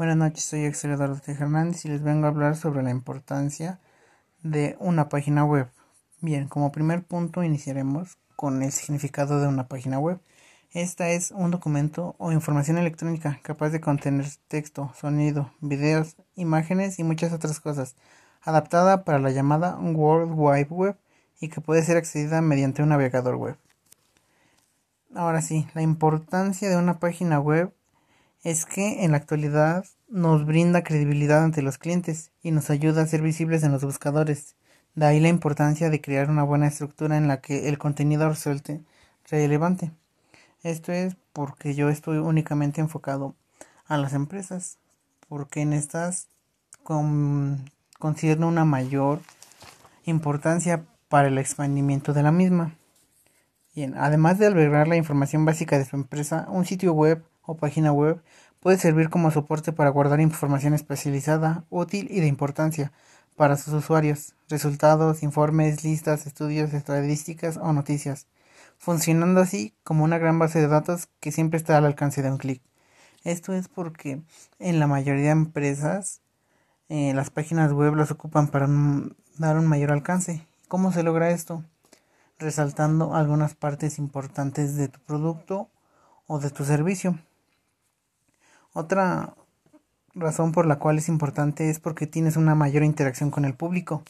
Buenas noches, soy Axel Eduardo Hernández y les vengo a hablar sobre la importancia de una página web. Bien, como primer punto iniciaremos con el significado de una página web. Esta es un documento o información electrónica capaz de contener texto, sonido, videos, imágenes y muchas otras cosas, adaptada para la llamada World Wide Web y que puede ser accedida mediante un navegador web. Ahora sí, la importancia de una página web es que en la actualidad nos brinda credibilidad ante los clientes y nos ayuda a ser visibles en los buscadores. De ahí la importancia de crear una buena estructura en la que el contenido resulte relevante. Esto es porque yo estoy únicamente enfocado a las empresas, porque en estas con, una mayor importancia para el expandimiento de la misma. Bien, además de albergar la información básica de su empresa, un sitio web o página web puede servir como soporte para guardar información especializada, útil y de importancia para sus usuarios, resultados, informes, listas, estudios, estadísticas o noticias, funcionando así como una gran base de datos que siempre está al alcance de un clic. Esto es porque en la mayoría de empresas eh, las páginas web las ocupan para dar un mayor alcance. ¿Cómo se logra esto? resaltando algunas partes importantes de tu producto o de tu servicio. Otra razón por la cual es importante es porque tienes una mayor interacción con el público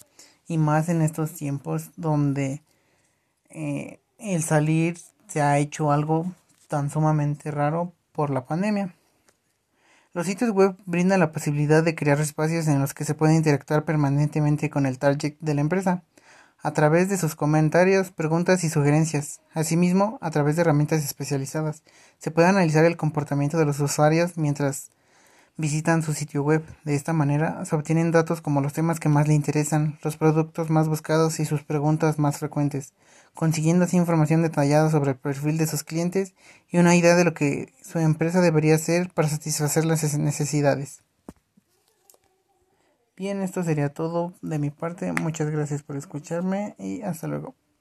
y más en estos tiempos donde eh, el salir se ha hecho algo tan sumamente raro por la pandemia. Los sitios web brindan la posibilidad de crear espacios en los que se puede interactuar permanentemente con el target de la empresa a través de sus comentarios, preguntas y sugerencias. Asimismo, a través de herramientas especializadas, se puede analizar el comportamiento de los usuarios mientras visitan su sitio web. De esta manera, se obtienen datos como los temas que más le interesan, los productos más buscados y sus preguntas más frecuentes, consiguiendo así información detallada sobre el perfil de sus clientes y una idea de lo que su empresa debería hacer para satisfacer las necesidades. Bien, esto sería todo de mi parte. Muchas gracias por escucharme y hasta luego.